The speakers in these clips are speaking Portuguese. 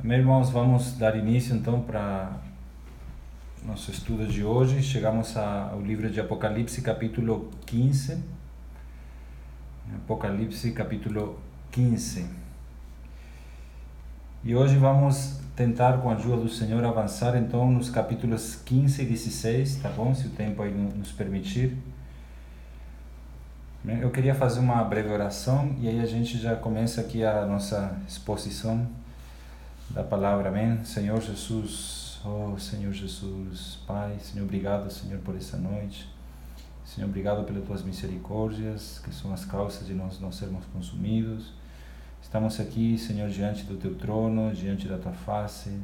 Meus irmãos, vamos dar início então para nosso estudo de hoje. Chegamos ao livro de Apocalipse, capítulo 15. Apocalipse, capítulo 15. E hoje vamos tentar, com a ajuda do Senhor, avançar então nos capítulos 15 e 16, tá bom? Se o tempo aí nos permitir. Eu queria fazer uma breve oração e aí a gente já começa aqui a nossa exposição da palavra. Amém? Senhor Jesus, oh Senhor Jesus, Pai, Senhor, obrigado, Senhor, por essa noite. Senhor, obrigado pelas tuas misericórdias, que são as causas de nós não sermos consumidos. Estamos aqui, Senhor, diante do teu trono, diante da tua face.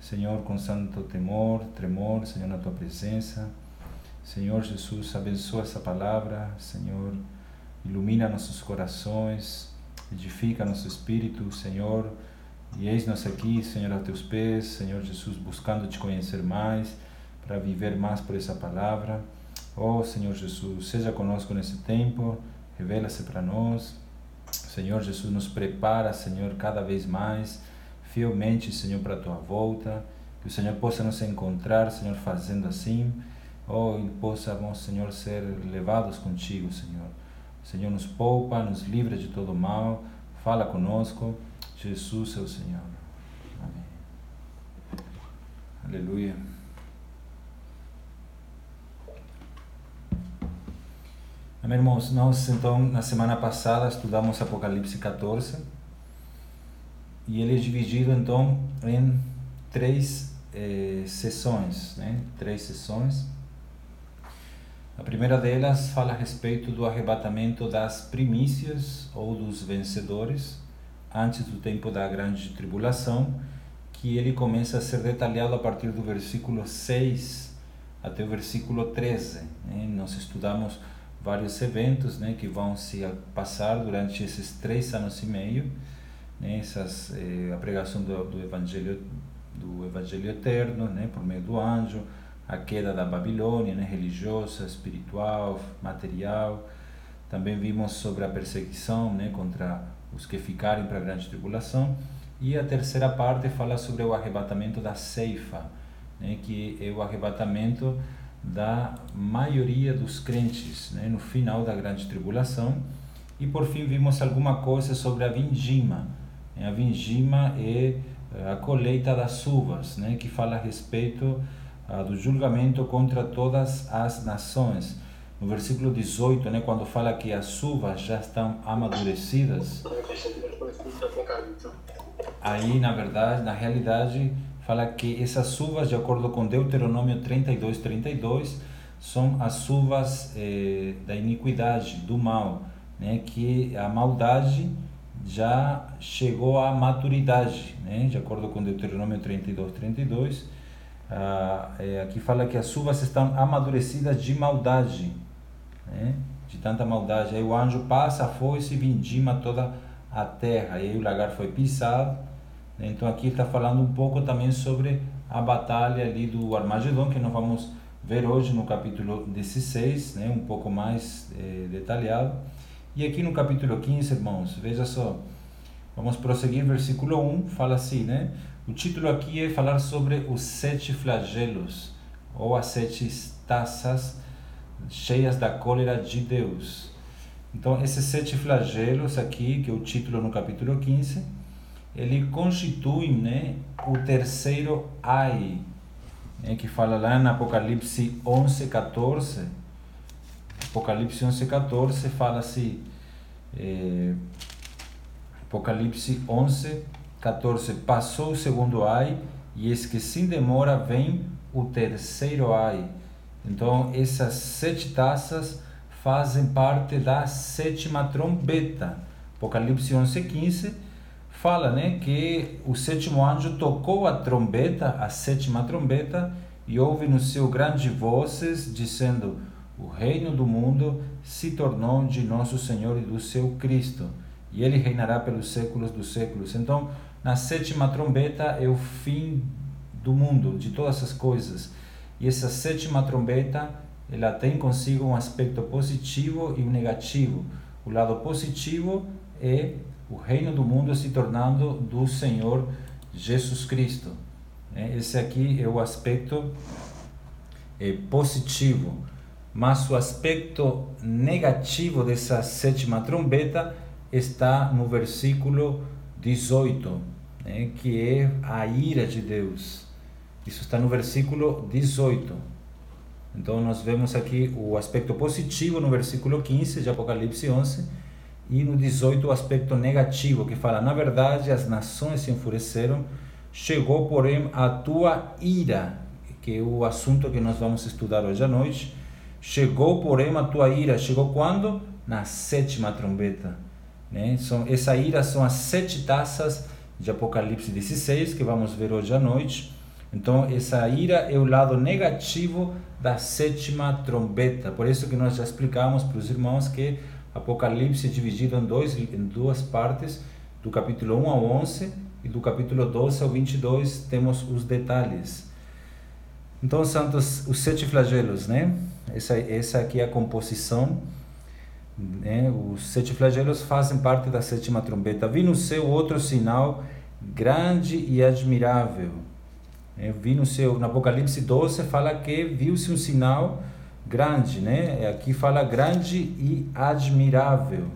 Senhor, com santo temor, tremor, Senhor, na tua presença. Senhor Jesus, abençoa essa palavra, Senhor, ilumina nossos corações, edifica nosso espírito, Senhor e eis-nos aqui, Senhor, a teus pés, Senhor Jesus, buscando te conhecer mais, para viver mais por essa palavra. Oh, Senhor Jesus, seja conosco nesse tempo, revela-se para nós. Senhor Jesus, nos prepara, Senhor, cada vez mais, fielmente, Senhor, para a tua volta. Que o Senhor possa nos encontrar, Senhor, fazendo assim. Oh, e possamos, Senhor, ser levados contigo, Senhor. O Senhor nos poupa, nos livra de todo mal. Fala conosco. Jesus é o Senhor. Amém. Aleluia. Amém, irmãos. Nós, então, na semana passada estudamos Apocalipse 14 e ele é dividido, então, em três eh, sessões, né? Três sessões. A primeira delas fala a respeito do arrebatamento das primícias ou dos vencedores antes do tempo da grande tribulação, que ele começa a ser detalhado a partir do versículo 6 até o versículo 13. Né? Nós estudamos vários eventos né, que vão se passar durante esses três anos e meio, né, essas, eh, a pregação do, do, evangelho do evangelho eterno, né, por meio do anjo, a queda da Babilônia, né, religiosa, espiritual, material. Também vimos sobre a perseguição né, contra os que ficarem para a grande tribulação. E a terceira parte fala sobre o arrebatamento da ceifa, né, que é o arrebatamento da maioria dos crentes né, no final da grande tribulação. E por fim vimos alguma coisa sobre a vindima. A vindima é a colheita das uvas, né, que fala a respeito uh, do julgamento contra todas as nações no versículo 18, né, quando fala que as uvas já estão amadurecidas, aí na verdade, na realidade, fala que essas uvas, de acordo com Deuteronômio 32, 32, são as uvas eh, da iniquidade, do mal, né, que a maldade já chegou à maturidade, né, de acordo com Deuteronômio 32, 32. Ah, é, aqui fala que as uvas estão amadurecidas de maldade, né? de tanta maldade. Aí o anjo passa a foice e vindima toda a terra. E aí o lagar foi pisado. Né? Então aqui está falando um pouco também sobre a batalha ali do Armagedon, que nós vamos ver hoje no capítulo 16, né? um pouco mais eh, detalhado. E aqui no capítulo 15, irmãos, veja só, vamos prosseguir, versículo 1, fala assim, né? O título aqui é falar sobre os sete flagelos, ou as sete taças cheias da cólera de Deus. Então, esses sete flagelos aqui, que é o título no capítulo 15, ele constitui né, o terceiro ai, né, que fala lá no Apocalipse 11, 14. Apocalipse 11, 14 fala assim, é, Apocalipse 11, 14, passou o segundo ai, e eis que sem demora vem o terceiro ai, então, essas sete taças fazem parte da sétima trombeta. Apocalipse 11, 15 fala né, que o sétimo anjo tocou a trombeta, a sétima trombeta, e ouve no seu grande vozes, dizendo: O reino do mundo se tornou de nosso Senhor e do seu Cristo, e ele reinará pelos séculos dos séculos. Então, na sétima trombeta é o fim do mundo, de todas as coisas. E essa sétima trombeta, ela tem consigo um aspecto positivo e um negativo. O lado positivo é o reino do mundo se tornando do Senhor Jesus Cristo. Né? Esse aqui é o aspecto é, positivo. Mas o aspecto negativo dessa sétima trombeta está no versículo 18, né? que é a ira de Deus. Isso está no versículo 18. Então nós vemos aqui o aspecto positivo no versículo 15 de Apocalipse 11 e no 18 o aspecto negativo que fala: Na verdade, as nações se enfureceram, chegou, porém, a tua ira, que é o assunto que nós vamos estudar hoje à noite. Chegou, porém, a tua ira. Chegou quando? Na sétima trombeta. Né? São, essa ira são as sete taças de Apocalipse 16 que vamos ver hoje à noite. Então, essa ira é o lado negativo da sétima trombeta. Por isso que nós já explicamos para os irmãos que Apocalipse é dividido em, dois, em duas partes, do capítulo 1 ao 11 e do capítulo 12 ao 22 temos os detalhes. Então, santos, os sete flagelos, né? Essa, essa aqui é a composição. Né? Os sete flagelos fazem parte da sétima trombeta. Vi no céu outro sinal grande e admirável. É, vi no céu, no Apocalipse 12 fala que viu-se um sinal grande, né? Aqui fala grande e admirável.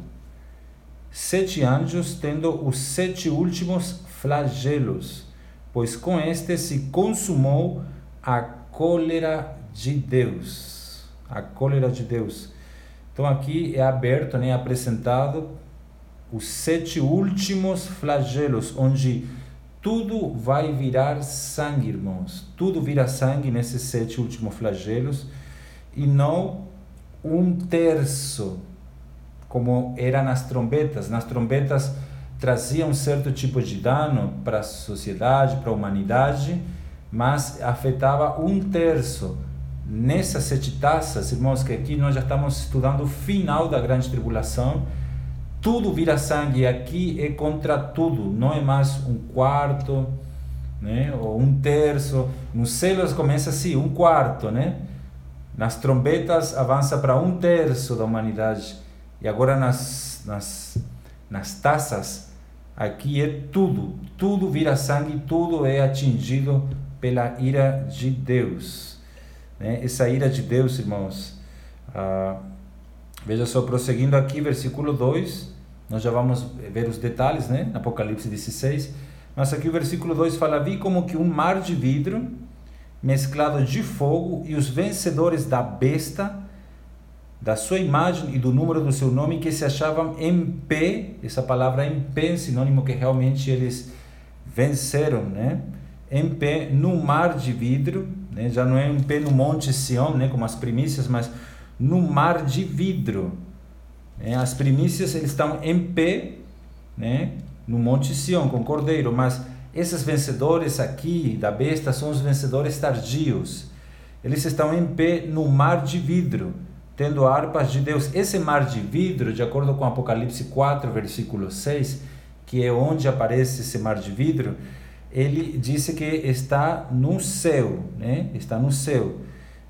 Sete anjos tendo os sete últimos flagelos, pois com este se consumou a cólera de Deus. A cólera de Deus. Então aqui é aberto, né, apresentado os sete últimos flagelos, onde tudo vai virar sangue, irmãos. Tudo vira sangue nesses sete últimos flagelos e não um terço, como era nas trombetas. Nas trombetas trazia um certo tipo de dano para a sociedade, para a humanidade, mas afetava um terço. Nessas sete taças, irmãos, que aqui nós já estamos estudando o final da grande tribulação, tudo vira sangue. Aqui é contra tudo, não é mais um quarto, né? ou um terço. Nos céus começa assim, um quarto, né? Nas trombetas avança para um terço da humanidade. E agora nas, nas, nas taças, aqui é tudo. Tudo vira sangue, tudo é atingido pela ira de Deus. Né? Essa ira de Deus, irmãos. Ah, veja só, prosseguindo aqui, versículo 2. Nós já vamos ver os detalhes, né? Apocalipse 16. Mas aqui o versículo 2 fala: Vi como que um mar de vidro mesclado de fogo, e os vencedores da besta, da sua imagem e do número do seu nome, que se achavam em pé, essa palavra em pé é sinônimo que realmente eles venceram, né? Em pé no mar de vidro, né? já não é em pé no Monte Sião, né? como as primícias, mas no mar de vidro. Né? As primícias eles estão em pé né? no Monte Sião com o cordeiro, mas esses vencedores aqui da besta são os vencedores tardios. Eles estão em pé no mar de vidro, tendo harpas de Deus. Esse mar de vidro, de acordo com Apocalipse 4, versículo 6, que é onde aparece esse mar de vidro, ele disse que está no céu, né? Está no céu.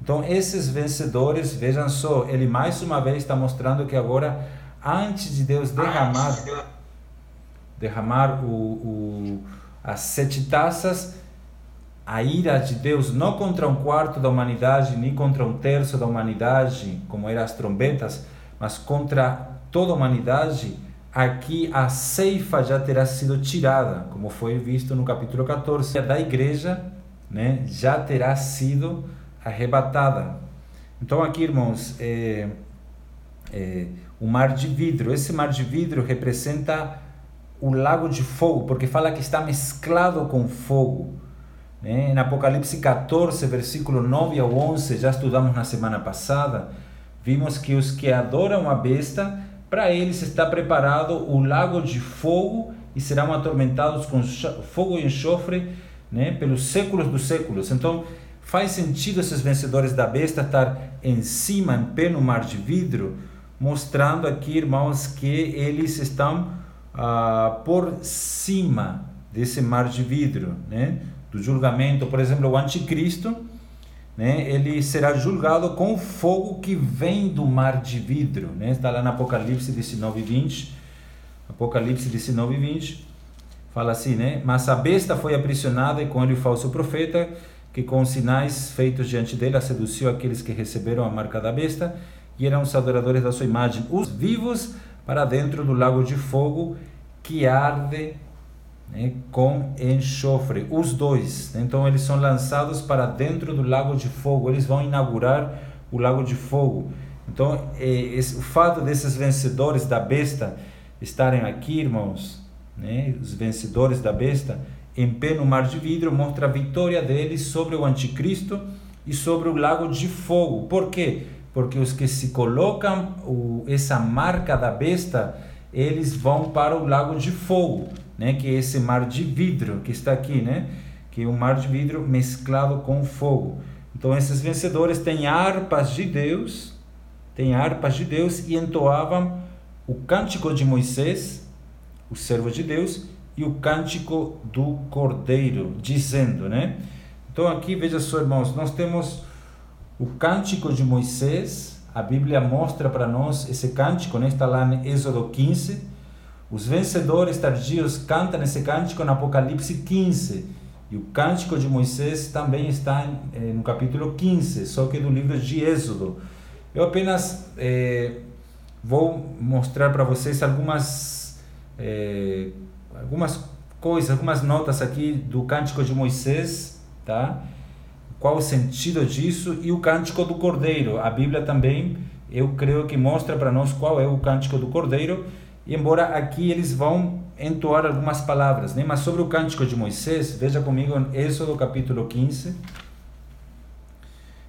Então, esses vencedores, vejam só, ele mais uma vez está mostrando que agora, antes de Deus derramar, derramar o, o as sete taças, a ira de Deus não contra um quarto da humanidade, nem contra um terço da humanidade, como eram as trombetas, mas contra toda a humanidade, aqui a ceifa já terá sido tirada, como foi visto no capítulo 14 da igreja, né, já terá sido arrebatada. Então aqui, irmãos, é, é, o mar de vidro, esse mar de vidro representa o lago de fogo, porque fala que está mesclado com fogo. Né? Em Apocalipse 14, versículo 9 ao 11, já estudamos na semana passada, vimos que os que adoram a besta, para eles está preparado o lago de fogo e serão atormentados com fogo e enxofre né? pelos séculos dos séculos. Então, faz sentido esses vencedores da besta estar em cima, em pé no mar de vidro, mostrando aqui, irmãos, que eles estão ah, por cima desse mar de vidro, né? do julgamento. Por exemplo, o anticristo, né? ele será julgado com fogo que vem do mar de vidro. Né? Está lá no Apocalipse 19 e 20. Apocalipse 19 e 20. fala assim, né? Mas a besta foi aprisionada e com ele o falso profeta, que com sinais feitos diante dele seduziu aqueles que receberam a marca da besta e eram os adoradores da sua imagem, os vivos para dentro do lago de fogo que arde né, com enxofre, os dois. Então eles são lançados para dentro do lago de fogo, eles vão inaugurar o lago de fogo. Então, é, esse, o fato desses vencedores da besta estarem aqui, irmãos, né, os vencedores da besta, em pé no mar de vidro, mostra a vitória deles sobre o anticristo e sobre o lago de fogo. Por quê? Porque os que se colocam o, essa marca da besta, eles vão para o lago de fogo, né, que é esse mar de vidro que está aqui, né, que é um mar de vidro mesclado com fogo. Então, esses vencedores têm harpas de Deus, têm harpas de Deus e entoavam o cântico de Moisés, o servo de Deus, e o cântico do Cordeiro, dizendo, né? Então aqui veja só, irmãos, nós temos o cântico de Moisés, a Bíblia mostra para nós esse cântico, né? está lá em Êxodo 15. Os vencedores tardios cantam esse cântico no Apocalipse 15. E o cântico de Moisés também está eh, no capítulo 15, só que do livro de Êxodo. Eu apenas eh, vou mostrar para vocês algumas, eh, algumas coisas, algumas notas aqui do cântico de Moisés, tá? Qual o sentido disso e o cântico do Cordeiro. A Bíblia também, eu creio que mostra para nós qual é o cântico do Cordeiro, embora aqui eles vão entoar algumas palavras, né? Mas sobre o cântico de Moisés, veja comigo Êxodo capítulo 15.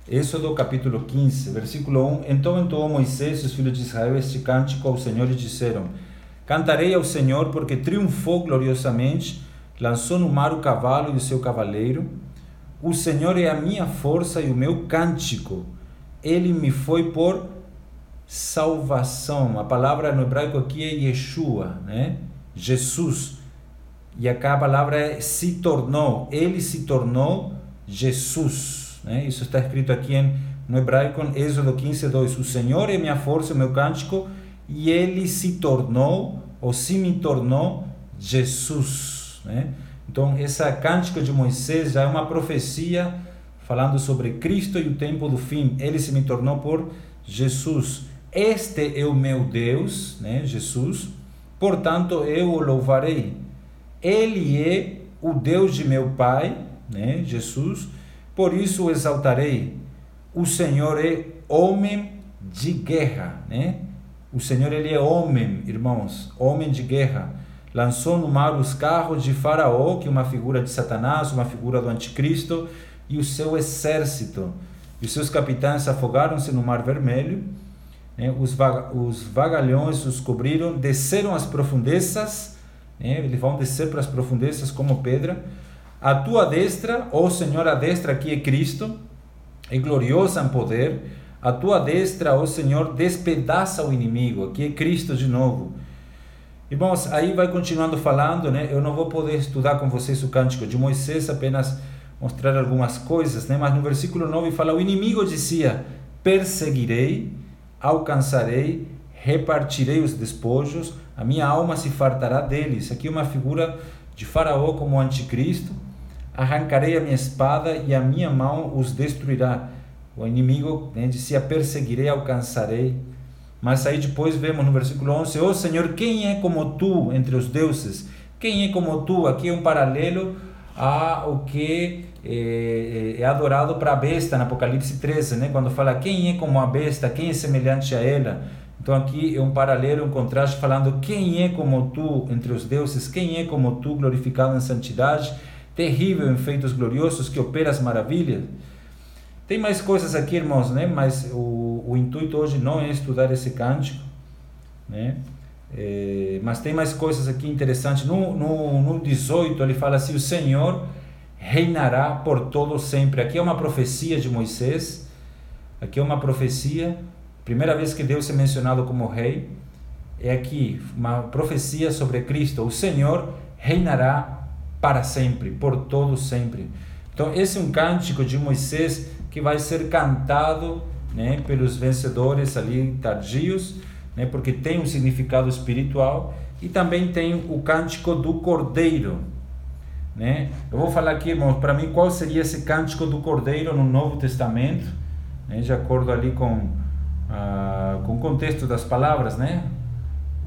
Êxodo capítulo 15, versículo 1. Então entoou Moisés e os filhos de Israel este cântico ao Senhor e disseram: Cantarei ao Senhor porque triunfou gloriosamente, lançou no mar o cavalo e o seu cavaleiro. O Senhor é a minha força e o meu cântico. Ele me foi por salvação. A palavra no hebraico aqui é Yeshua, né? Jesus. E acá a palavra é se tornou. Ele se tornou Jesus. Né? Isso está escrito aqui em, no hebraico, em Êxodo 15, 2. O Senhor é minha força, o meu cântico, e ele se tornou, ou se me tornou, Jesus. Né? Então, essa cântica de Moisés já é uma profecia falando sobre Cristo e o tempo do fim. Ele se me tornou por Jesus. Este é o meu Deus, né? Jesus portanto eu o louvarei. Ele é o Deus de meu Pai, né, Jesus, por isso o exaltarei. O Senhor é homem de guerra, né? O Senhor ele é homem, irmãos, homem de guerra. Lançou no mar os carros de Faraó, que é uma figura de Satanás, uma figura do anticristo, e o seu exército. E os seus capitães afogaram-se no mar vermelho né? os, vaga, os vagalhões os cobriram, desceram as profundezas, né? eles vão descer para as profundezas como pedra. A tua destra, ó Senhor, a destra aqui é Cristo, é gloriosa em poder. A tua destra, oh Senhor, despedaça o inimigo. Aqui é Cristo de novo. Irmãos, aí vai continuando falando, né? Eu não vou poder estudar com vocês o cântico de Moisés, apenas mostrar algumas coisas, né? Mas no versículo 9 fala: O inimigo dizia: Perseguirei alcançarei, repartirei os despojos, a minha alma se fartará deles. Aqui uma figura de Faraó como anticristo. Arrancarei a minha espada e a minha mão os destruirá. O inimigo né, dizia: perseguirei, alcançarei. Mas aí depois vemos no versículo 11: Ó oh Senhor, quem é como tu entre os deuses? Quem é como tu? Aqui é um paralelo ao que é, é, adorado para a besta no Apocalipse 13, né? quando fala quem é como a besta, quem é semelhante a ela. Então aqui é um paralelo, um contraste falando quem é como tu entre os deuses, quem é como tu glorificado em santidade, terrível em feitos gloriosos, que opera as maravilhas. Tem mais coisas aqui, irmãos, né? mas o, o intuito hoje não é estudar esse cântico, né? É, mas tem mais coisas aqui interessantes. No, no, no 18 ele fala assim: o Senhor reinará por todo sempre. Aqui é uma profecia de Moisés. Aqui é uma profecia. Primeira vez que Deus é mencionado como rei. É aqui uma profecia sobre Cristo. O Senhor reinará para sempre, por todo sempre. Então, esse é um cântico de Moisés que vai ser cantado né, pelos vencedores ali tardios né, porque tem um significado espiritual e também tem o cântico do Cordeiro. Né? Eu vou falar aqui, irmãos, para mim qual seria esse cântico do Cordeiro no Novo Testamento, né? de acordo ali com, ah, com o contexto das palavras, né?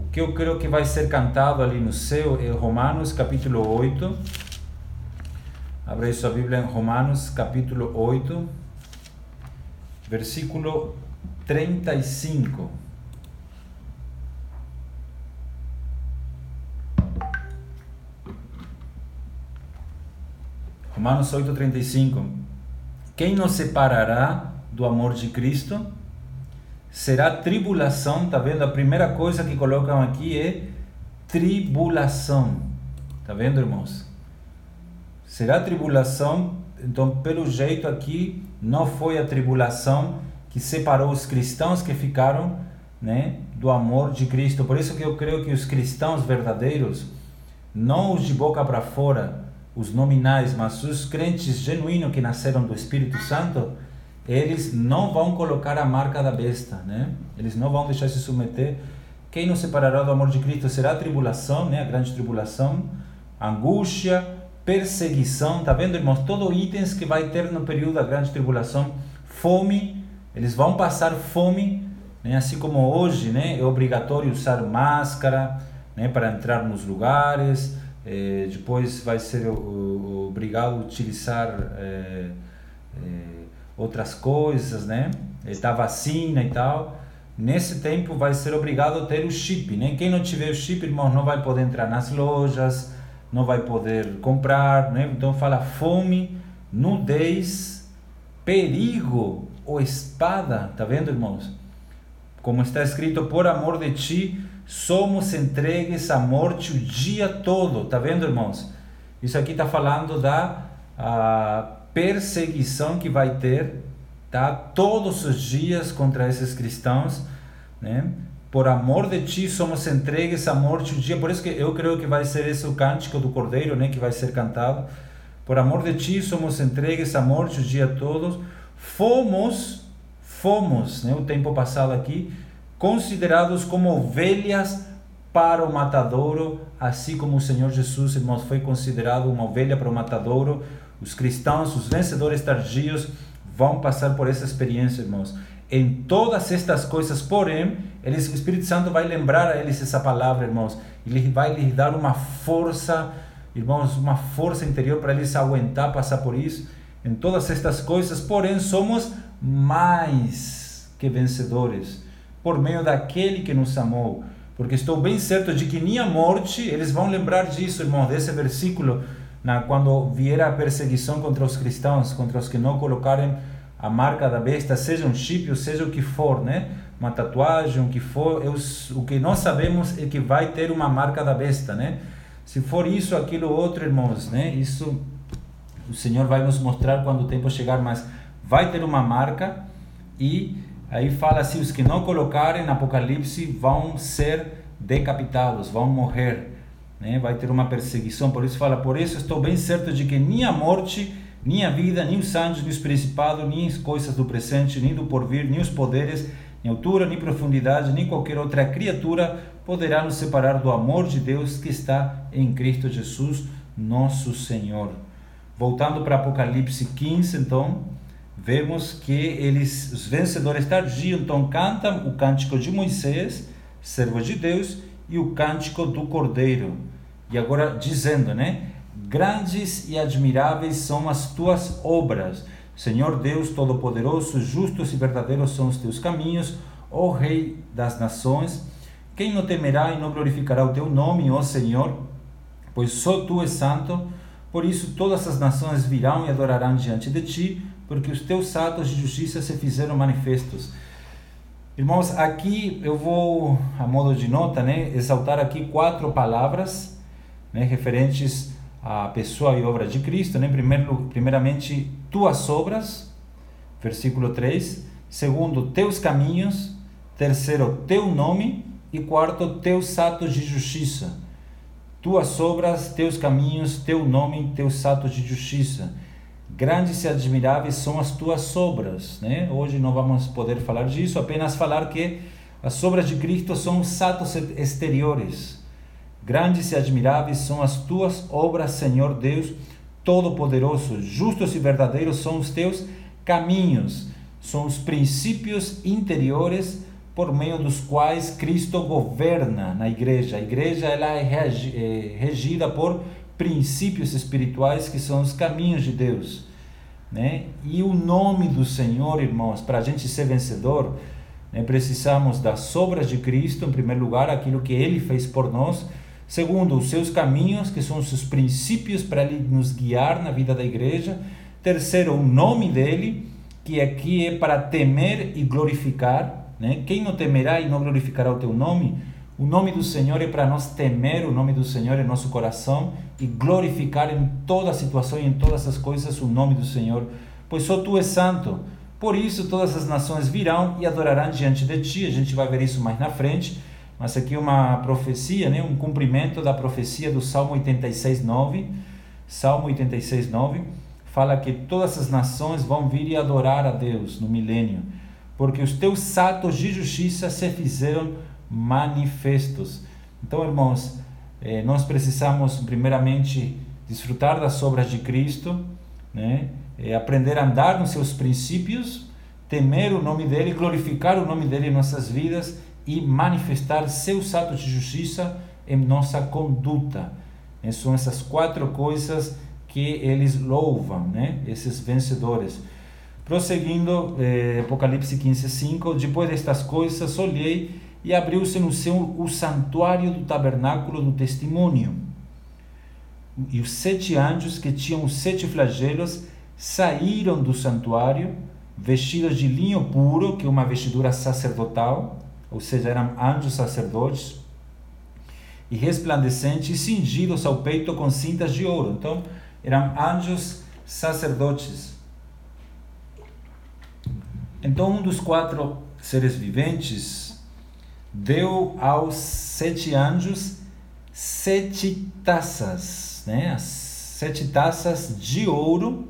O que eu creio que vai ser cantado ali no céu é Romanos capítulo 8. Abra sua Bíblia em Romanos capítulo 8, versículo 35. Romanos 8:35. Quem nos separará do amor de Cristo? Será tribulação, tá vendo? A primeira coisa que colocam aqui é tribulação. Tá vendo, irmãos? Será tribulação, então pelo jeito aqui não foi a tribulação que separou os cristãos que ficaram, né, do amor de Cristo. Por isso que eu creio que os cristãos verdadeiros, não os de boca para fora, os nominais, mas os crentes genuínos que nasceram do Espírito Santo, eles não vão colocar a marca da besta, né? Eles não vão deixar se submeter. Quem nos separará do amor de Cristo será a tribulação, né? A grande tribulação, angústia, perseguição, tá vendo, irmãos? Todos itens que vai ter no período da grande tribulação, fome, eles vão passar fome, né? Assim como hoje, né? É obrigatório usar máscara, né? Para entrar nos lugares é, depois vai ser obrigado a utilizar é, é, outras coisas, né? Da vacina e tal. Nesse tempo vai ser obrigado a ter o chip, né? Quem não tiver o chip, irmão, não vai poder entrar nas lojas, não vai poder comprar, né? Então fala fome, nudez, perigo ou espada, tá vendo, irmãos? Como está escrito, por amor de ti somos entregues à morte o dia todo. Tá vendo, irmãos? Isso aqui está falando da perseguição que vai ter, tá? Todos os dias contra esses cristãos, né? Por amor de ti somos entregues à morte o dia. Por isso que eu creio que vai ser esse o cântico do Cordeiro, né? Que vai ser cantado. Por amor de ti somos entregues à morte o dia todo. Fomos, fomos, né? O tempo passado aqui considerados como ovelhas para o matadouro, assim como o Senhor Jesus, irmãos, foi considerado uma ovelha para o matadouro. Os cristãos, os vencedores tardios, vão passar por essa experiência, irmãos. Em todas estas coisas, porém, eles, o Espírito Santo vai lembrar a eles essa palavra, irmãos. Ele vai lhes dar uma força, irmãos, uma força interior para eles aguentar passar por isso. Em todas estas coisas, porém, somos mais que vencedores por meio daquele que nos amou. Porque estou bem certo de que nem a morte, eles vão lembrar disso, irmão, desse versículo, na, quando vier a perseguição contra os cristãos, contra os que não colocarem a marca da besta, seja um chip ou seja o que for, né? Uma tatuagem, o que for, eu, o que nós sabemos é que vai ter uma marca da besta, né? Se for isso, aquilo, outro, irmãos, né? Isso o Senhor vai nos mostrar quando o tempo chegar, mas vai ter uma marca e Aí fala assim: os que não colocarem Apocalipse vão ser decapitados, vão morrer, né? vai ter uma perseguição. Por isso fala: por isso estou bem certo de que nem a morte, nem a vida, nem os anjos, nem os principados, nem as coisas do presente, nem do porvir, nem os poderes, nem altura, nem profundidade, nem qualquer outra criatura poderá nos separar do amor de Deus que está em Cristo Jesus, nosso Senhor. Voltando para Apocalipse 15, então vemos que eles, os vencedores tardios, então cantam o cântico de Moisés, servo de Deus, e o cântico do Cordeiro. E agora dizendo, né? Grandes e admiráveis são as tuas obras. Senhor Deus Todo-Poderoso, justos e verdadeiros são os teus caminhos, ó Rei das nações. Quem não temerá e não glorificará o teu nome, ó Senhor? Pois só tu és santo. Por isso todas as nações virão e adorarão diante de ti porque os teus atos de justiça se fizeram manifestos. Irmãos, aqui eu vou, a modo de nota, né, exaltar aqui quatro palavras né, referentes à pessoa e obra de Cristo. Né? Primeiro, primeiramente, tuas obras, versículo 3. Segundo, teus caminhos. Terceiro, teu nome. E quarto, teus atos de justiça. Tuas obras, teus caminhos, teu nome, teus atos de justiça. Grandes e admiráveis são as tuas obras. Né? Hoje não vamos poder falar disso, apenas falar que as obras de Cristo são os atos exteriores. Grandes e admiráveis são as tuas obras, Senhor Deus Todo-Poderoso. Justos e verdadeiros são os teus caminhos, são os princípios interiores por meio dos quais Cristo governa na igreja. A igreja ela é, é regida por princípios espirituais que são os caminhos de Deus. Né? E o nome do Senhor, irmãos, para a gente ser vencedor, né, precisamos das obras de Cristo, em primeiro lugar, aquilo que Ele fez por nós. Segundo, os seus caminhos, que são os seus princípios para Ele nos guiar na vida da igreja. Terceiro, o nome dele, que aqui é para temer e glorificar. Né? Quem não temerá e não glorificará o teu nome? O nome do Senhor é para nós temer o nome do Senhor em nosso coração e glorificar em toda situação e em todas as coisas o nome do Senhor, pois só tu és santo. Por isso todas as nações virão e adorarão diante de ti. A gente vai ver isso mais na frente, mas aqui uma profecia, né, um cumprimento da profecia do Salmo 86, 9. Salmo 86, 9 fala que todas as nações vão vir e adorar a Deus no milênio, porque os teus atos de justiça se fizeram manifestos. Então, irmãos, eh, nós precisamos primeiramente desfrutar das obras de Cristo, né? Eh, aprender a andar nos seus princípios, temer o nome dele, glorificar o nome dele em nossas vidas e manifestar seus atos de justiça em nossa conduta. Eh, são essas quatro coisas que eles louvam, né? Esses vencedores. Prosseguindo, eh, Apocalipse 15, 5, depois destas coisas, olhei e abriu-se no céu o santuário do tabernáculo do testemunho. E os sete anjos que tinham os sete flagelos saíram do santuário, vestidos de linho puro, que é uma vestidura sacerdotal, ou seja, eram anjos sacerdotes, e resplandecentes, e cingidos ao peito com cintas de ouro. Então, eram anjos sacerdotes. Então, um dos quatro seres viventes deu aos sete anjos sete taças, né? sete taças de ouro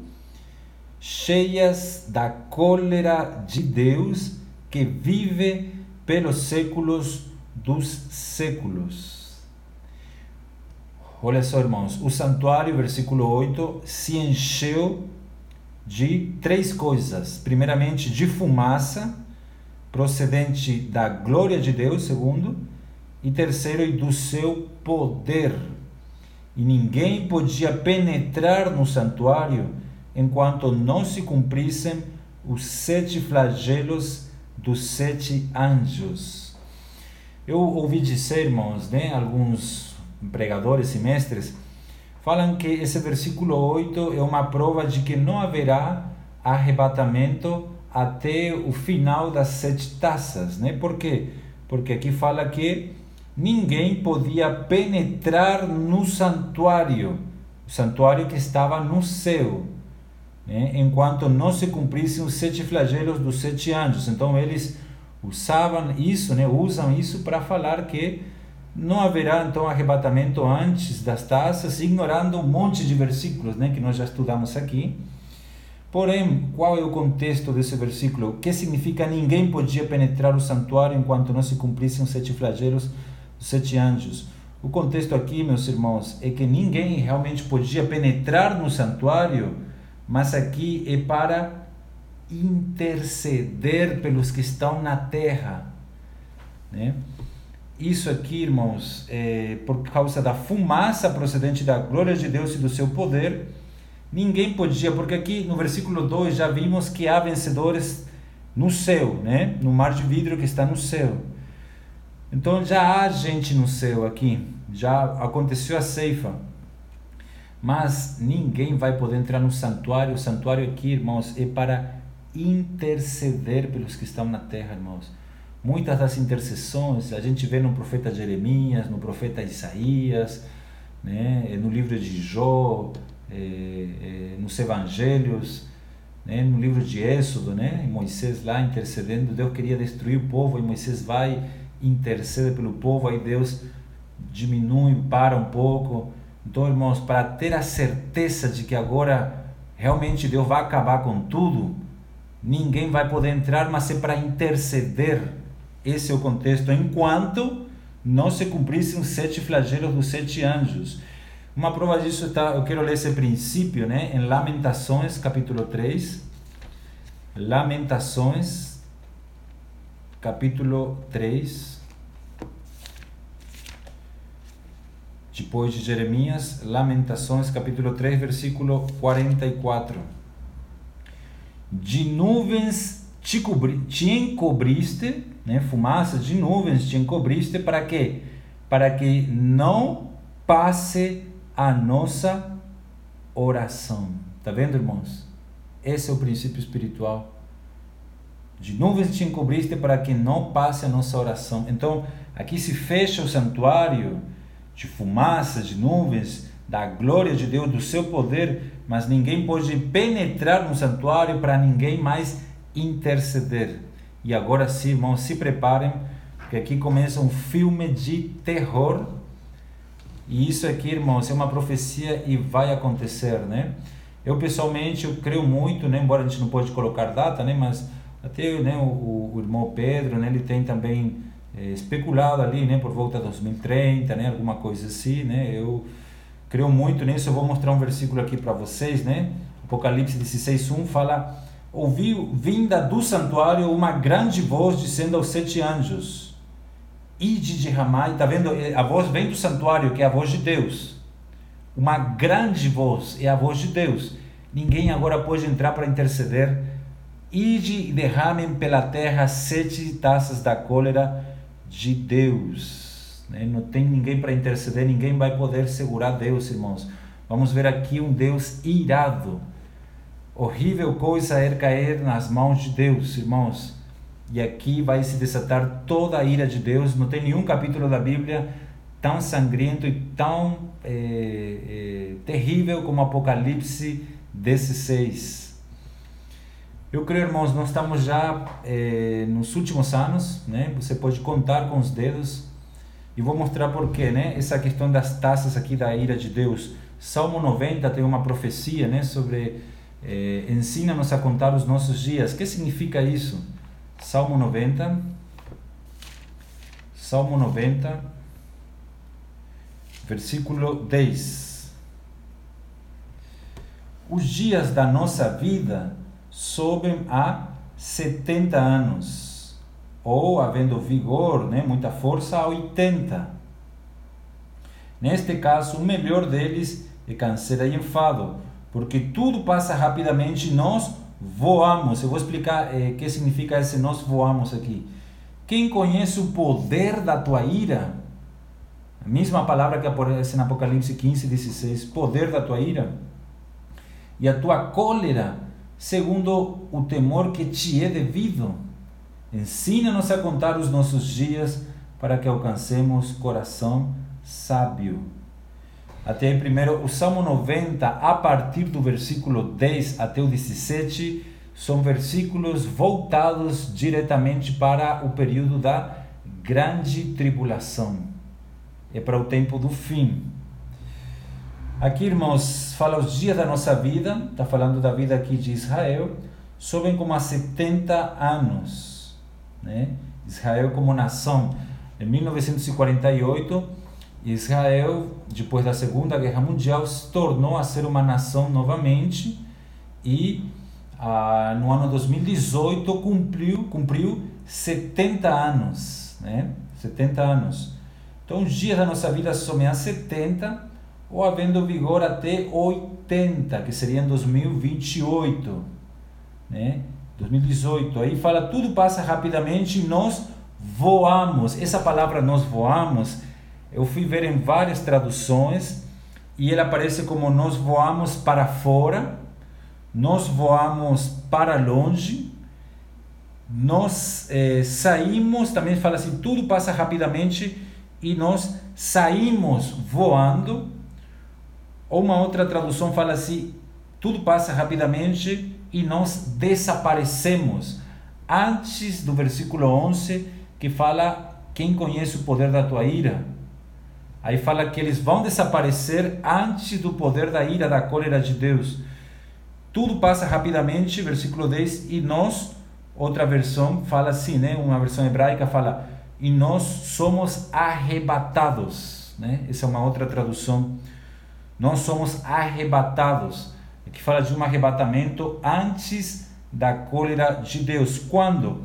cheias da cólera de Deus que vive pelos séculos dos séculos. Olha só, irmãos, o santuário, versículo 8, se encheu de três coisas: primeiramente, de fumaça procedente da glória de Deus, segundo, e terceiro, e do seu poder. E ninguém podia penetrar no santuário enquanto não se cumprissem os sete flagelos dos sete anjos. Eu ouvi dizer, irmãos, né, alguns pregadores e mestres, falam que esse versículo 8 é uma prova de que não haverá arrebatamento até o final das sete taças, né? Por quê? Porque aqui fala que ninguém podia penetrar no santuário, o santuário que estava no céu, né? enquanto não se cumprissem os sete flagelos dos sete anjos. Então eles usavam isso, né? Usam isso para falar que não haverá então arrebatamento antes das taças, ignorando um monte de versículos, né? Que nós já estudamos aqui. Porém, qual é o contexto desse versículo? O que significa ninguém podia penetrar o santuário enquanto não se cumprissem os sete flagelos dos sete anjos? O contexto aqui, meus irmãos, é que ninguém realmente podia penetrar no santuário, mas aqui é para interceder pelos que estão na terra. Né? Isso aqui, irmãos, é por causa da fumaça procedente da glória de Deus e do seu poder Ninguém podia, porque aqui no versículo 2 já vimos que há vencedores no céu, né? No mar de vidro que está no céu. Então já há gente no céu aqui, já aconteceu a ceifa. Mas ninguém vai poder entrar no santuário. O santuário aqui, irmãos, é para interceder pelos que estão na terra, irmãos. Muitas das intercessões a gente vê no profeta Jeremias, no profeta Isaías, né? no livro de Jó, é, é, nos evangelhos, né, no livro de Êxodo, né, Moisés lá intercedendo, Deus queria destruir o povo e Moisés vai intercede pelo povo, aí Deus diminui, para um pouco. Então, irmãos, para ter a certeza de que agora realmente Deus vai acabar com tudo, ninguém vai poder entrar, mas é para interceder. Esse é o contexto. Enquanto não se cumprissem os sete flagelos dos sete anjos. Uma prova disso está, eu quero ler esse princípio, né, em Lamentações, capítulo 3. Lamentações, capítulo 3. Depois de Jeremias, Lamentações, capítulo 3, versículo 44. De nuvens te, cobri, te encobriste, né, fumaça de nuvens te encobriste, para quê? Para que não passe a nossa oração. Tá vendo, irmãos? Esse é o princípio espiritual. De nuvens te encobriste para que não passe a nossa oração. Então, aqui se fecha o santuário de fumaça, de nuvens, da glória de Deus, do seu poder, mas ninguém pode penetrar no santuário para ninguém mais interceder. E agora sim, irmãos, se preparem, porque aqui começa um filme de terror. E isso aqui, irmãos, é uma profecia e vai acontecer, né? Eu pessoalmente eu creio muito, né, embora a gente não pode colocar data, né, mas até né, o, o irmão Pedro, né, ele tem também é, especulado ali, né, por volta de 2030, né, alguma coisa assim, né? Eu creio muito nisso. Eu vou mostrar um versículo aqui para vocês, né? Apocalipse 16:1 fala: "Ouviu vinda do santuário uma grande voz dizendo aos sete anjos: Ide de Ramai, está vendo? É, a voz vem do santuário, que é a voz de Deus. Uma grande voz, é a voz de Deus. Ninguém agora pode entrar para interceder. Ide e derramem pela terra sete taças da cólera de Deus. Né? Não tem ninguém para interceder, ninguém vai poder segurar Deus, irmãos. Vamos ver aqui um Deus irado. Horrível coisa é cair nas mãos de Deus, irmãos. E aqui vai se desatar toda a ira de Deus. Não tem nenhum capítulo da Bíblia tão sangrento e tão é, é, terrível como Apocalipse 16. Eu creio, irmãos, nós estamos já é, nos últimos anos, né? Você pode contar com os dedos e vou mostrar por quê, né? Essa questão das taças aqui da ira de Deus. Salmo 90 tem uma profecia, né? Sobre é, ensina-nos a contar os nossos dias. O que significa isso? Salmo 90. Salmo 90, versículo 10. Os dias da nossa vida sobem a 70 anos, ou, havendo vigor, né, muita força, a 80. Neste caso, o melhor deles é canseira e enfado, porque tudo passa rapidamente nós voamos. Eu vou explicar o eh, que significa esse nós voamos aqui. Quem conhece o poder da tua ira, a mesma palavra que aparece no Apocalipse 15, 16, poder da tua ira, e a tua cólera, segundo o temor que te é devido. Ensina-nos a contar os nossos dias para que alcancemos coração sábio. Até primeiro, o Salmo 90, a partir do versículo 10 até o 17, são versículos voltados diretamente para o período da grande tribulação. É para o tempo do fim. Aqui, irmãos, fala os dias da nossa vida, está falando da vida aqui de Israel, sobem como a 70 anos. Né? Israel como nação. Em 1948, Israel, depois da Segunda Guerra Mundial, se tornou a ser uma nação novamente e ah, no ano 2018 cumpriu, cumpriu 70 anos, né? 70 anos. Então, os dias da nossa vida somem a 70 ou havendo vigor até 80, que seria em 2028, né? 2018. Aí fala, tudo passa rapidamente e nós voamos. Essa palavra nós voamos eu fui ver em várias traduções e ele aparece como nós voamos para fora, nós voamos para longe, nós eh, saímos, também fala assim, tudo passa rapidamente e nós saímos voando. Ou uma outra tradução fala assim, tudo passa rapidamente e nós desaparecemos. Antes do versículo 11, que fala, quem conhece o poder da tua ira? Aí fala que eles vão desaparecer antes do poder da ira, da cólera de Deus. Tudo passa rapidamente, versículo 10, e nós, outra versão fala assim, né? Uma versão hebraica fala: e nós somos arrebatados. Né? Essa é uma outra tradução. Nós somos arrebatados. Aqui fala de um arrebatamento antes da cólera de Deus. Quando?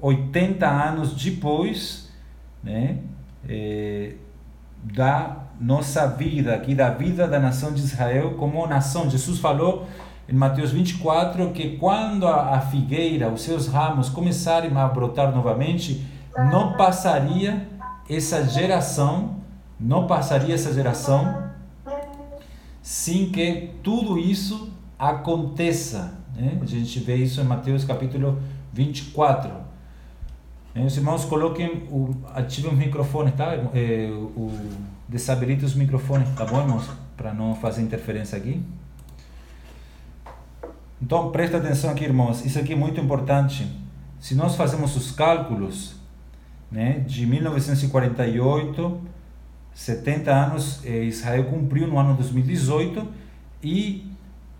80 anos depois né, é, da nossa vida, aqui da vida da nação de Israel como nação. Jesus falou em Mateus 24 que quando a, figueira, os seus ramos começarem a brotar novamente, não passaria essa geração, não passaria essa geração sem que tudo isso aconteça. Né? A gente vê isso em Mateus capítulo 24. Né? Os irmãos coloquem, o, ativem os microfones, tá? É, o, desabilite os microfones, tá bom, irmãos? Para não fazer interferência aqui. Então, presta atenção aqui, irmãos. Isso aqui é muito importante. Se nós fazemos os cálculos né, de 1948, 70 anos, eh, Israel cumpriu no ano 2018 e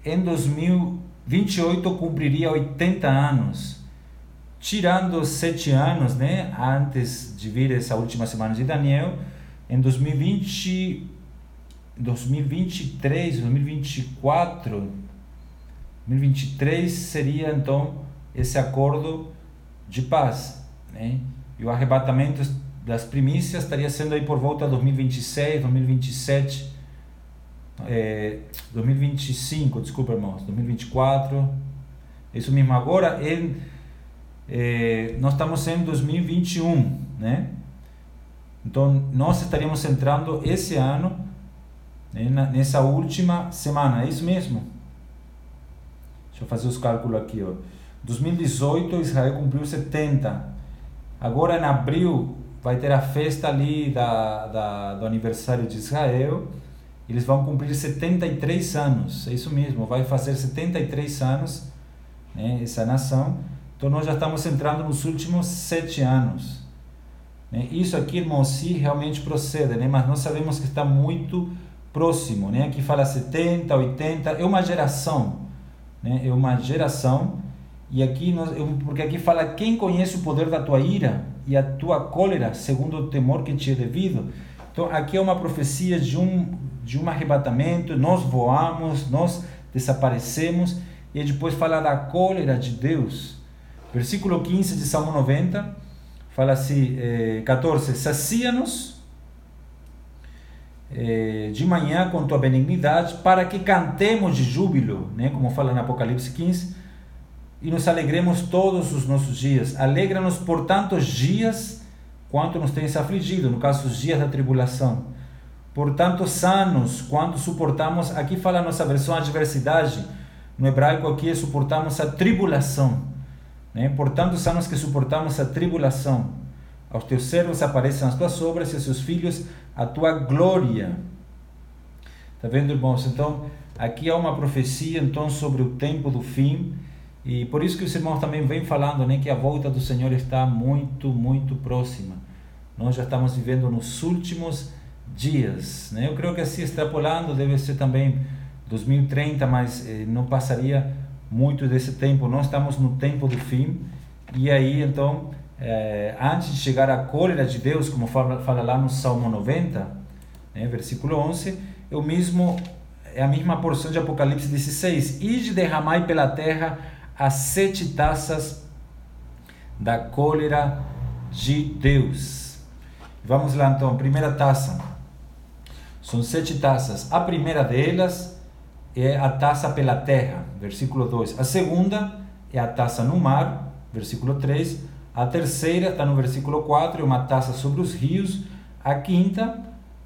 em 2028 cumpriria 80 anos. Tirando sete anos, né, antes de vir essa última semana de Daniel, em 2020, 2023, 2024, 2023 seria então esse acordo de paz, né? E o arrebatamento das primícias estaria sendo aí por volta de 2026, 2027, é, 2025, desculpa irmãos, 2024, isso mesmo. Agora em, é, nós estamos em 2021, né? Então nós estaríamos entrando esse ano né, nessa última semana, é isso mesmo? Deixa eu fazer os cálculos aqui. Ó. 2018, Israel cumpriu 70. Agora, em abril, vai ter a festa ali da, da, do aniversário de Israel. Eles vão cumprir 73 anos. É isso mesmo, vai fazer 73 anos né, essa nação. Então, nós já estamos entrando nos últimos sete anos. Né? Isso aqui, irmão, se realmente procede, né? mas nós sabemos que está muito próximo. Né? Aqui fala 70, 80, é uma geração né? é uma geração. E aqui, nós, porque aqui fala: quem conhece o poder da tua ira e a tua cólera, segundo o temor que te é devido. Então, aqui é uma profecia de um, de um arrebatamento. Nós voamos, nós desaparecemos. E depois fala da cólera de Deus. Versículo 15 de Salmo 90 fala assim: eh, 14: Sacia-nos eh, de manhã com tua benignidade, para que cantemos de júbilo, né? como fala no Apocalipse 15, e nos alegremos todos os nossos dias. Alegra-nos por tantos dias quanto nos tens afligido, no caso, os dias da tribulação. Por tantos anos quanto suportamos, aqui fala a nossa versão adversidade, no hebraico aqui é suportamos a tribulação. Né? Por tantos anos que suportamos a tribulação. Aos teus servos aparecem as tuas obras e aos seus filhos a tua glória. Está vendo, irmãos? Então, aqui há uma profecia então sobre o tempo do fim. E por isso que os irmãos também vêm falando né, que a volta do Senhor está muito, muito próxima. Nós já estamos vivendo nos últimos dias. Né? Eu creio que assim, extrapolando, deve ser também 2030, mas eh, não passaria muito desse tempo. Nós estamos no tempo do fim. E aí, então, é, antes de chegar à cólera de Deus, como fala, fala lá no Salmo 90, né, versículo 11, é, o mesmo, é a mesma porção de Apocalipse 16. E de derramai pela terra as sete taças da cólera de Deus. Vamos lá então, primeira taça. São sete taças. A primeira delas é a taça pela terra, versículo 2. A segunda é a taça no mar, versículo 3 a terceira está no versículo 4, é uma taça sobre os rios. A quinta,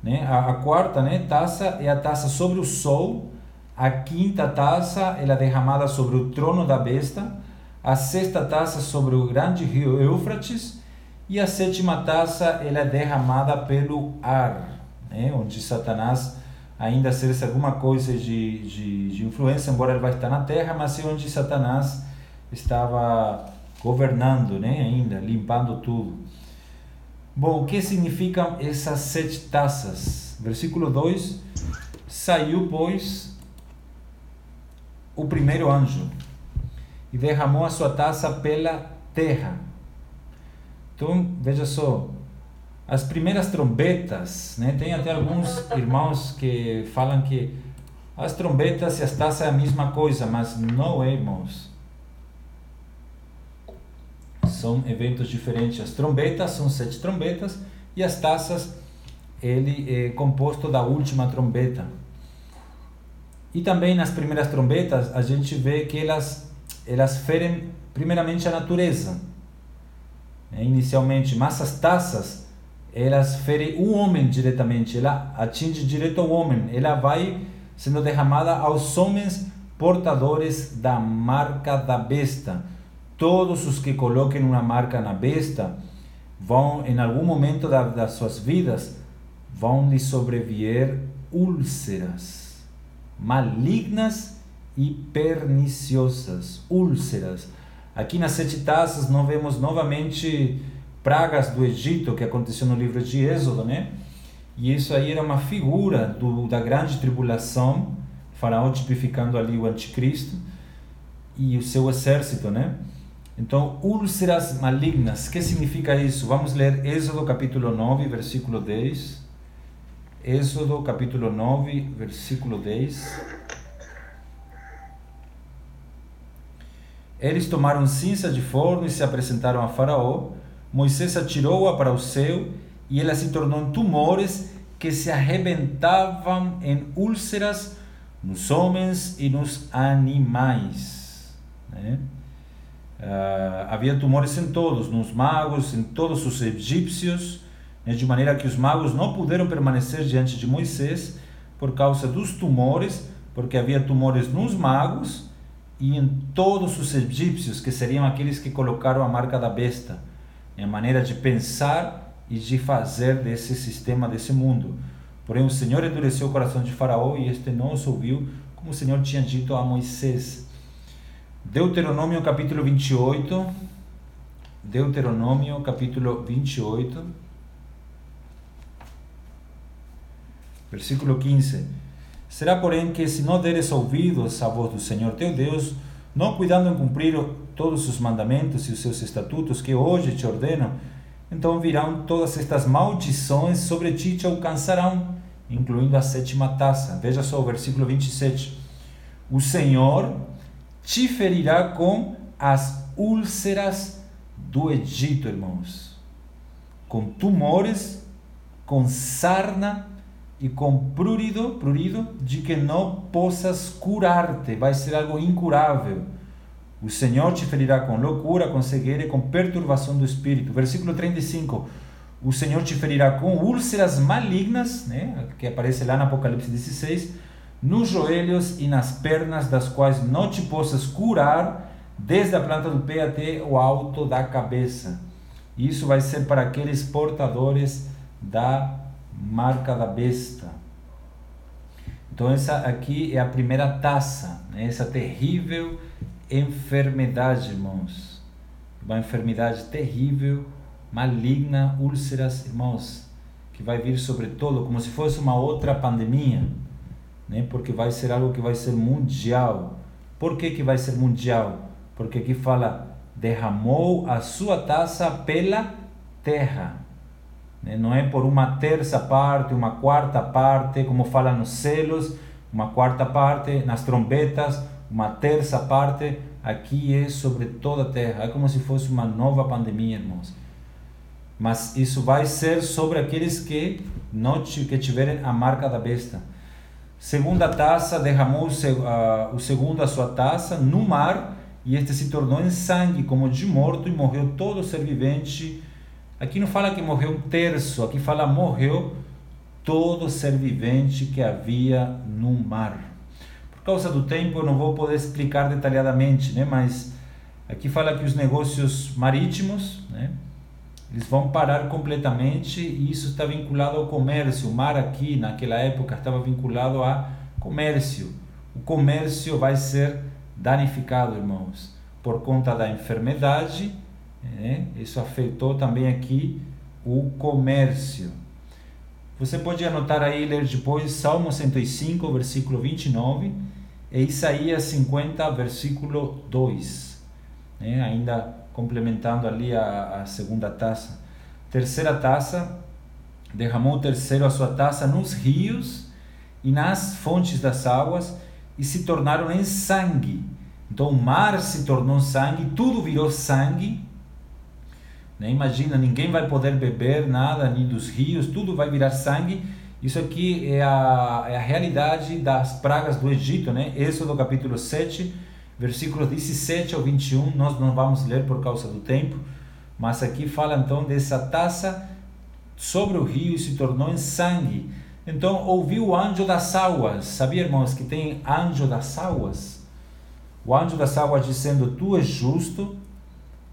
né, a, a, quarta né, taça é a taça sobre o sol. A quinta taça ela é derramada sobre o trono da besta. A sexta taça sobre o grande rio Eufrates. E a sétima taça ela é derramada pelo ar, né, onde Satanás ainda exerce alguma coisa de, de, de influência, embora ele vai estar na terra, mas é onde Satanás estava governando, né, ainda, limpando tudo. Bom, o que significam essas sete taças? Versículo 2: Saiu, pois, o primeiro anjo e derramou a sua taça pela terra. Então, veja só, as primeiras trombetas, né? Tem até alguns irmãos que falam que as trombetas e as taças é a mesma coisa, mas não é, irmãos. São eventos diferentes. As trombetas são sete trombetas e as taças ele é composto da última trombeta. E também nas primeiras trombetas a gente vê que elas elas ferem primeiramente a natureza, né? inicialmente, mas as taças elas ferem o homem diretamente, ela atinge direto o homem, ela vai sendo derramada aos homens portadores da marca da besta. Todos os que coloquem uma marca na besta vão, em algum momento da, das suas vidas, vão lhe sobreviver úlceras malignas e perniciosas. Úlceras. Aqui nas sete taças nós vemos novamente pragas do Egito que aconteceu no livro de Êxodo, né? E isso aí era uma figura do, da grande tribulação, faraó tipificando ali o anticristo e o seu exército, né? Então, úlceras malignas, que significa isso? Vamos ler Êxodo capítulo 9, versículo 10. Êxodo capítulo 9, versículo 10. Eles tomaram cinza de forno e se apresentaram a Faraó. Moisés atirou-a para o céu e ela se tornou em tumores que se arrebentavam em úlceras nos homens e nos animais. Né? Uh, havia tumores em todos, nos magos, em todos os egípcios? De maneira que os magos não puderam permanecer diante de Moisés por causa dos tumores, porque havia tumores nos magos e em todos os egípcios, que seriam aqueles que colocaram a marca da besta, a maneira de pensar e de fazer desse sistema, desse mundo. Porém, o Senhor endureceu o coração de Faraó e este não os ouviu, como o Senhor tinha dito a Moisés. Deuteronômio capítulo 28. Deuteronômio capítulo 28. Versículo 15. Será, porém, que se não deres ouvidos à voz do Senhor teu Deus, não cuidando em cumprir todos os mandamentos e os seus estatutos que hoje te ordeno, então virão todas estas maldições sobre ti te alcançarão, incluindo a sétima taça. Veja só o versículo 27. O Senhor te ferirá com as úlceras do Egito, irmãos, com tumores, com sarna e com prurido, prurido de que não possas curar-te, vai ser algo incurável. O Senhor te ferirá com loucura, com cegueira e com perturbação do espírito. Versículo 35. O Senhor te ferirá com úlceras malignas, né, que aparece lá no Apocalipse 16, nos joelhos e nas pernas, das quais não te possas curar, desde a planta do pé até o alto da cabeça. Isso vai ser para aqueles portadores da marca da besta. Então essa aqui é a primeira taça, né? essa terrível enfermidade, irmãos. Uma enfermidade terrível, maligna, úlceras, irmãos, que vai vir sobre todo, como se fosse uma outra pandemia, né? porque vai ser algo que vai ser mundial. Por que, que vai ser mundial? Porque aqui fala, derramou a sua taça pela terra. Né? Não é por uma terça parte, uma quarta parte, como fala nos selos, uma quarta parte, nas trombetas, uma terça parte. Aqui é sobre toda a terra. É como se fosse uma nova pandemia, irmãos. Mas isso vai ser sobre aqueles que não que tiverem a marca da besta. Segunda taça derramou o segundo a sua taça no mar e este se tornou em sangue como de morto e morreu todo ser vivente Aqui não fala que morreu um terço, aqui fala morreu todo ser vivente que havia no mar. Por causa do tempo eu não vou poder explicar detalhadamente, né? mas aqui fala que os negócios marítimos, né? eles vão parar completamente e isso está vinculado ao comércio. O mar aqui naquela época estava vinculado a comércio. O comércio vai ser danificado, irmãos, por conta da enfermidade né? Isso afetou também aqui o comércio. Você pode anotar aí ler depois Salmo 105, versículo 29 e Isaías 50, versículo 2. Né? Ainda complementando ali a, a segunda taça. Terceira taça, derramou o terceiro a sua taça nos rios e nas fontes das águas e se tornaram em sangue. Então o mar se tornou sangue, tudo virou sangue. Né? Imagina, ninguém vai poder beber nada, nem dos rios, tudo vai virar sangue. Isso aqui é a, é a realidade das pragas do Egito, né? Êxodo capítulo 7, versículos 17 ao 21. Nós não vamos ler por causa do tempo, mas aqui fala então dessa taça sobre o rio e se tornou em sangue. Então ouviu o anjo das águas. Sabia, irmãos, que tem anjo das águas? O anjo das águas dizendo: Tu és justo,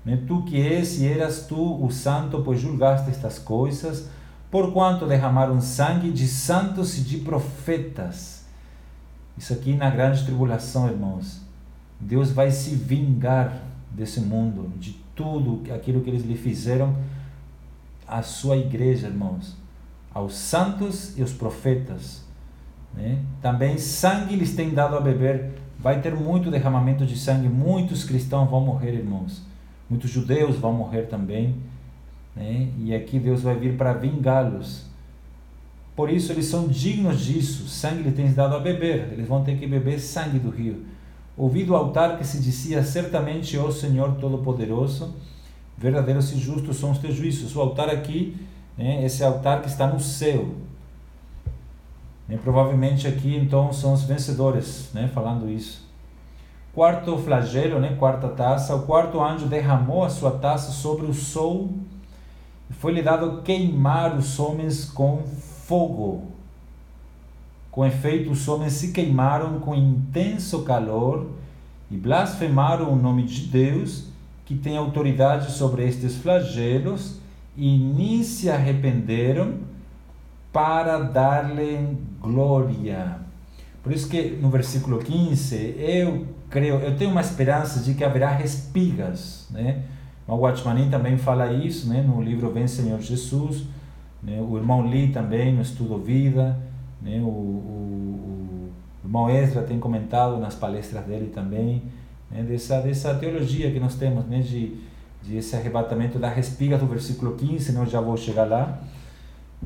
né? tu que és e eras tu o santo, pois julgaste estas coisas, porquanto derramaram sangue de santos e de profetas. Isso aqui na grande tribulação, irmãos. Deus vai se vingar desse mundo, de tudo aquilo que eles lhe fizeram à sua igreja, irmãos, aos santos e aos profetas. Né? Também sangue lhes tem dado a beber. Vai ter muito derramamento de sangue. Muitos cristãos vão morrer, irmãos. Muitos judeus vão morrer também. Né? E aqui Deus vai vir para vingá-los. Por isso eles são dignos disso. Sangue lhes tem dado a beber. Eles vão ter que beber sangue do rio. Ouvi do altar que se dizia certamente, ó Senhor Todo-Poderoso, verdadeiros e justos são os teus juízos. O altar aqui, né, esse altar que está no céu. Né, provavelmente aqui então são os vencedores, né, falando isso. Quarto flagelo, né, quarta taça. O quarto anjo derramou a sua taça sobre o sol e foi-lhe dado queimar os homens com fogo. Com efeito, os homens se queimaram com intenso calor e blasfemaram o nome de Deus que tem autoridade sobre estes flagelos e nem se arrependeram para dar-lhe glória. Por isso que no versículo 15, eu creio, eu tenho uma esperança de que haverá respigas, né? O Watchmanin também fala isso, né? No livro Vem Senhor Jesus, né? O irmão Lee também no estudo Vida, né? O, o, o irmão Ezra tem comentado nas palestras dele também, né, dessa, dessa teologia que nós temos, né, de, de esse arrebatamento da respiga do versículo 15, né, eu já vou chegar lá,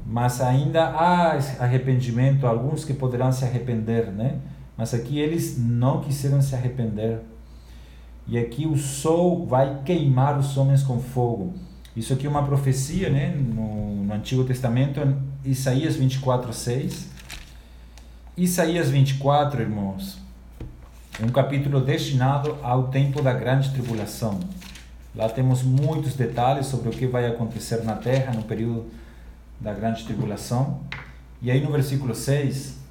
mas ainda há arrependimento, alguns que poderão se arrepender, né, mas aqui eles não quiseram se arrepender. E aqui o sol vai queimar os homens com fogo. Isso aqui é uma profecia, né, no, no Antigo Testamento, em Isaías 24, 6. Isaías 24, irmãos, é um capítulo destinado ao tempo da grande tribulação. Lá temos muitos detalhes sobre o que vai acontecer na terra no período da grande tribulação. E aí no versículo 6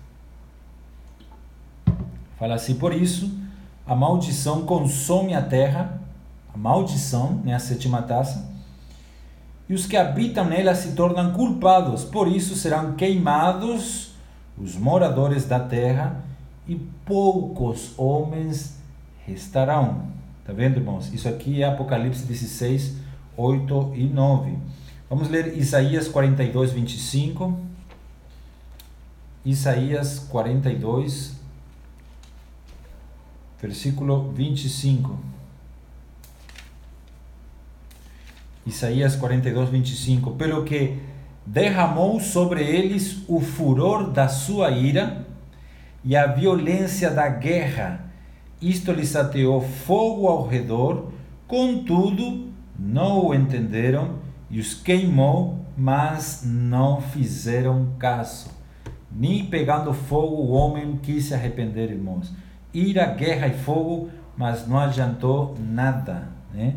fala assim: Por isso a maldição consome a terra, a maldição, né, a sétima taça, e os que habitam nela se tornam culpados, por isso serão queimados os moradores da terra e poucos homens restarão. Tá vendo, irmãos? Isso aqui é Apocalipse 16, 8 e 9. Vamos ler Isaías 42, 25. Isaías 42, versículo 25. Isaías 42, 25. Pelo que derramou sobre eles o furor da sua ira e a violência da guerra. Isto lhes ateou fogo ao redor, contudo não o entenderam e os queimou, mas não fizeram caso. Nem pegando fogo o homem quis se arrepender, irmãos. Ira, guerra e fogo, mas não adiantou nada. Né?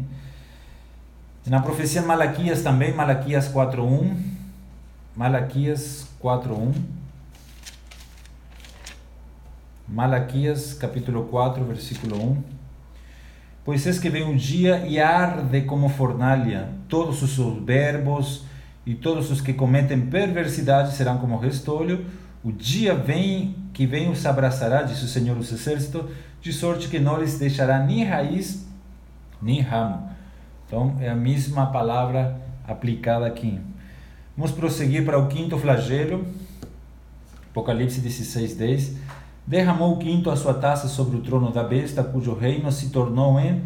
Na profecia de Malaquias também, Malaquias 4.1, Malaquias 4.1, Malaquias capítulo 4, versículo 1. Pois eis que vem um dia e arde como fornalha, todos os soberbos e todos os que cometem perversidade serão como restolho. O dia vem que vem os abraçará, diz o Senhor dos Exércitos, de sorte que não lhes deixará nem raiz nem ramo. Então é a mesma palavra aplicada aqui. Vamos prosseguir para o quinto flagelo, Apocalipse 16, 10 derramou o quinto a sua taça sobre o trono da besta, cujo reino se tornou em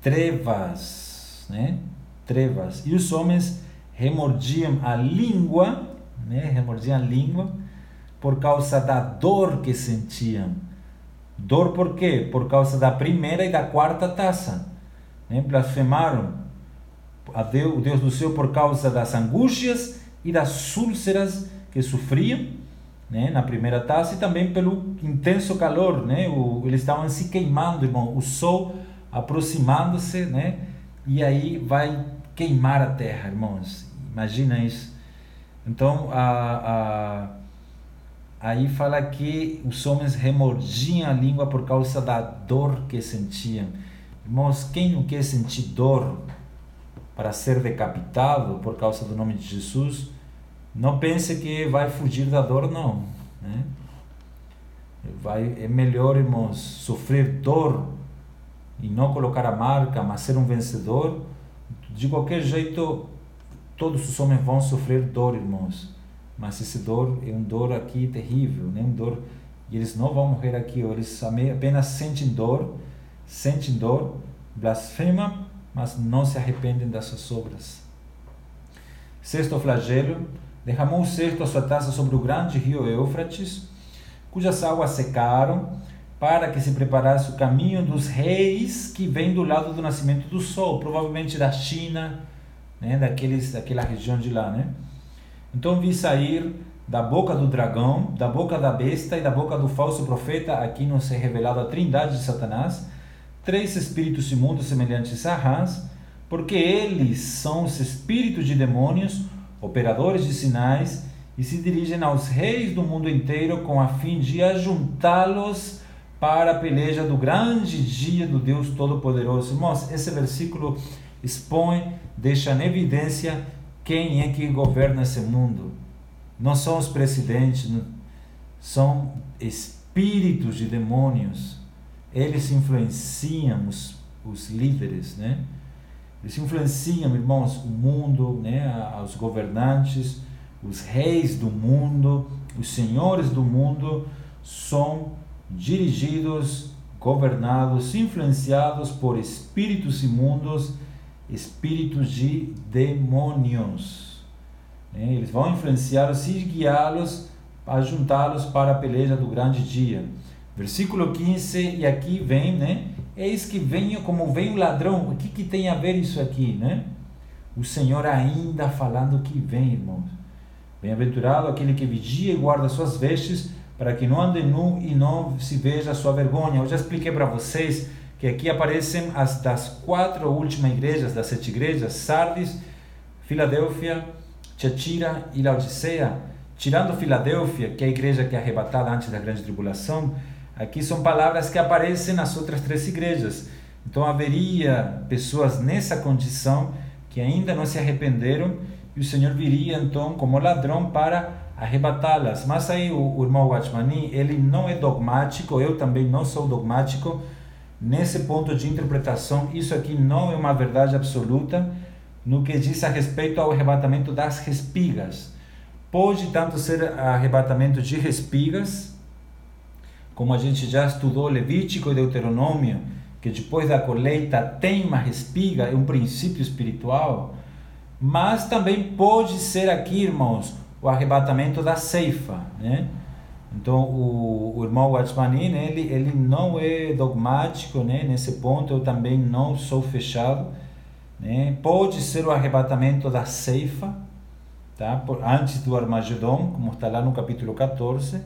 trevas, né? Trevas. E os homens remordiam a língua, né? remordiam a língua por causa da dor que sentiam. Dor por quê? Por causa da primeira e da quarta taça. Né? Blasfemaram a Deus, o Deus do céu por causa das angústias e das úlceras que sofriam né? na primeira taça e também pelo intenso calor. Né? O, eles estavam se queimando, irmão. O sol aproximando-se, né? e aí vai queimar a terra, irmãos. Imagina isso. Então, a, a, aí fala que os homens remordiam a língua por causa da dor que sentiam. Irmãos, quem não quer sentir dor para ser decapitado por causa do nome de Jesus, não pense que vai fugir da dor, não. Né? Vai, é melhor, irmãos, sofrer dor e não colocar a marca, mas ser um vencedor. De qualquer jeito, todos os homens vão sofrer dor, irmãos. Mas esse dor é um dor aqui terrível, né? Um dor e eles não vão morrer aqui, eles apenas sentem dor, sentem dor, blasfemam, mas não se arrependem das suas obras. Sexto flagelo, derramou o certo a sua taça sobre o grande rio Eufrates, cujas águas secaram, para que se preparasse o caminho dos reis que vêm do lado do nascimento do sol, provavelmente da China, né, daqueles, daquela região de lá, né? Então vi sair da boca do dragão, da boca da besta e da boca do falso profeta, aqui não se é revelado a trindade de Satanás, três espíritos imundos semelhantes a rãs, porque eles são os espíritos de demônios, operadores de sinais, e se dirigem aos reis do mundo inteiro com a fim de ajuntá-los para a peleja do grande dia do Deus Todo-Poderoso. Irmãos, esse versículo expõe, deixa em evidência quem é que governa esse mundo. Não são os presidentes, são espíritos de demônios. Eles influenciam os, os líderes, né? Eles influenciam, irmãos, o mundo, né? Os governantes, os reis do mundo, os senhores do mundo são dirigidos, governados, influenciados por espíritos imundos espíritos de demônios. Né? Eles vão influenciá-los e guiá-los a juntá-los para a peleja do grande dia. Versículo 15, e aqui vem, né? Eis que venha como vem o ladrão. O que, que tem a ver isso aqui, né? O Senhor ainda falando que vem, irmãos. Bem-aventurado aquele que vigia e guarda suas vestes, para que não ande nu e não se veja a sua vergonha. Eu já expliquei para vocês que aqui aparecem as das quatro últimas igrejas, das sete igrejas, Sardis, Filadélfia, Tiatira e Laodiceia. Tirando Filadélfia, que é a igreja que é arrebatada antes da grande tribulação, aqui são palavras que aparecem nas outras três igrejas. Então haveria pessoas nessa condição que ainda não se arrependeram e o Senhor viria então como ladrão para arrebatá-las. Mas aí o, o irmão Watchmani, ele não é dogmático, eu também não sou dogmático, Nesse ponto de interpretação, isso aqui não é uma verdade absoluta no que diz a respeito ao arrebatamento das respigas. Pode tanto ser arrebatamento de respigas, como a gente já estudou Levítico e Deuteronômio, que depois da colheita tem uma respiga, é um princípio espiritual, mas também pode ser aqui, irmãos, o arrebatamento da ceifa, né? Então, o, o irmão Watchmanin, ele, ele não é dogmático né, nesse ponto, eu também não sou fechado. Né? Pode ser o arrebatamento da ceifa, tá? Por, antes do Armagedon, como está lá no capítulo 14.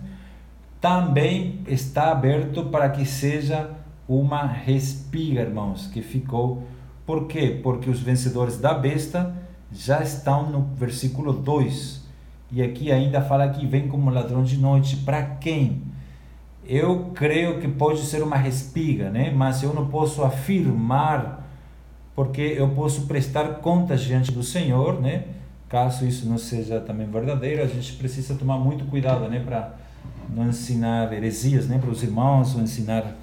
Também está aberto para que seja uma respiga, irmãos, que ficou. Por quê? Porque os vencedores da besta já estão no versículo 2 e aqui ainda fala que vem como ladrão de noite. Para quem? Eu creio que pode ser uma respiga, né? Mas eu não posso afirmar, porque eu posso prestar contas diante do Senhor, né? Caso isso não seja também verdadeiro, a gente precisa tomar muito cuidado, né? Para não ensinar heresias, né? Para os irmãos, ou ensinar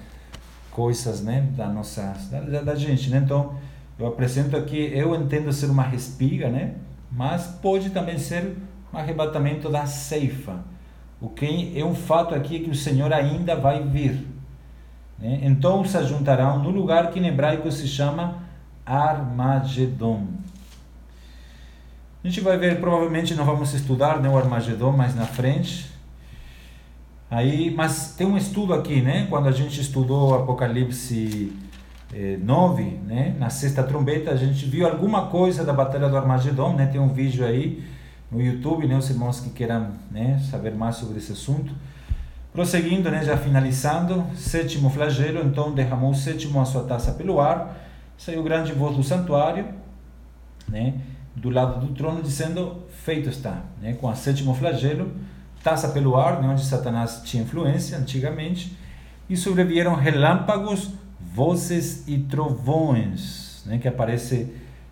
coisas, né? Da nossa, da, da gente, né? Então, eu apresento aqui, eu entendo ser uma respiga, né? Mas pode também ser arrebatamento da ceifa. O que é um fato aqui que o Senhor ainda vai vir. Né? Então se juntarão no lugar que em hebraico se chama Armagedon. A gente vai ver, provavelmente não vamos estudar né, o Armagedon mais na frente. Aí, mas tem um estudo aqui, né? Quando a gente estudou Apocalipse eh, 9, né? Na sexta trombeta, a gente viu alguma coisa da batalha do Armagedon, né? Tem um vídeo aí no YouTube, né? Os irmãos que queiram né, saber mais sobre esse assunto. Prosseguindo, né, já finalizando, sétimo flagelo, então derramou o sétimo a sua taça pelo ar, saiu grande voz do santuário, né, do lado do trono, dizendo: Feito está. Né, com a sétimo flagelo, taça pelo ar, né, onde Satanás tinha influência antigamente, e sobrevieram relâmpagos, vozes e trovões, né, que aparece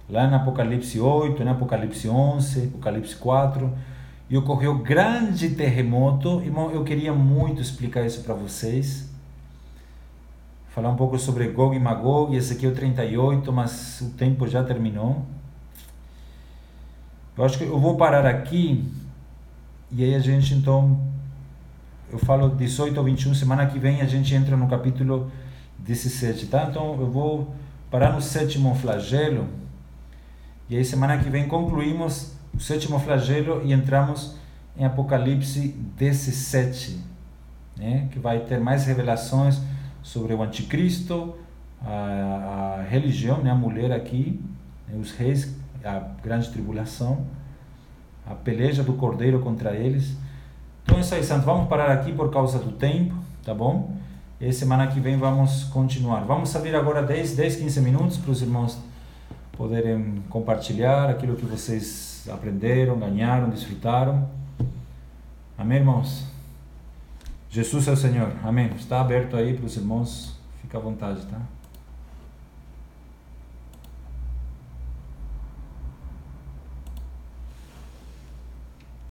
lá no Apocalipse 8, no Apocalipse 11, Apocalipse 4 e ocorreu grande terremoto. Irmão, eu queria muito explicar isso para vocês. Falar um pouco sobre Gog e Magog, esse aqui é o 38, mas o tempo já terminou. Eu acho que eu vou parar aqui e aí a gente então eu falo 18 ou 21, semana que vem a gente entra no capítulo 17, tá? Então eu vou parar no sétimo flagelo e aí semana que vem concluímos o sétimo flagelo e entramos em Apocalipse 17, né, que vai ter mais revelações sobre o anticristo, a, a religião, né, a mulher aqui, né, os reis, a grande tribulação, a peleja do cordeiro contra eles. Então é isso aí, Santo. Vamos parar aqui por causa do tempo, tá bom? E semana que vem vamos continuar. Vamos saber agora 10, 10 15 minutos para os irmãos poderem compartilhar aquilo que vocês aprenderam, ganharam, desfrutaram. Amém, irmãos? Jesus é o Senhor. Amém. Está aberto aí para os irmãos. Fica à vontade, tá?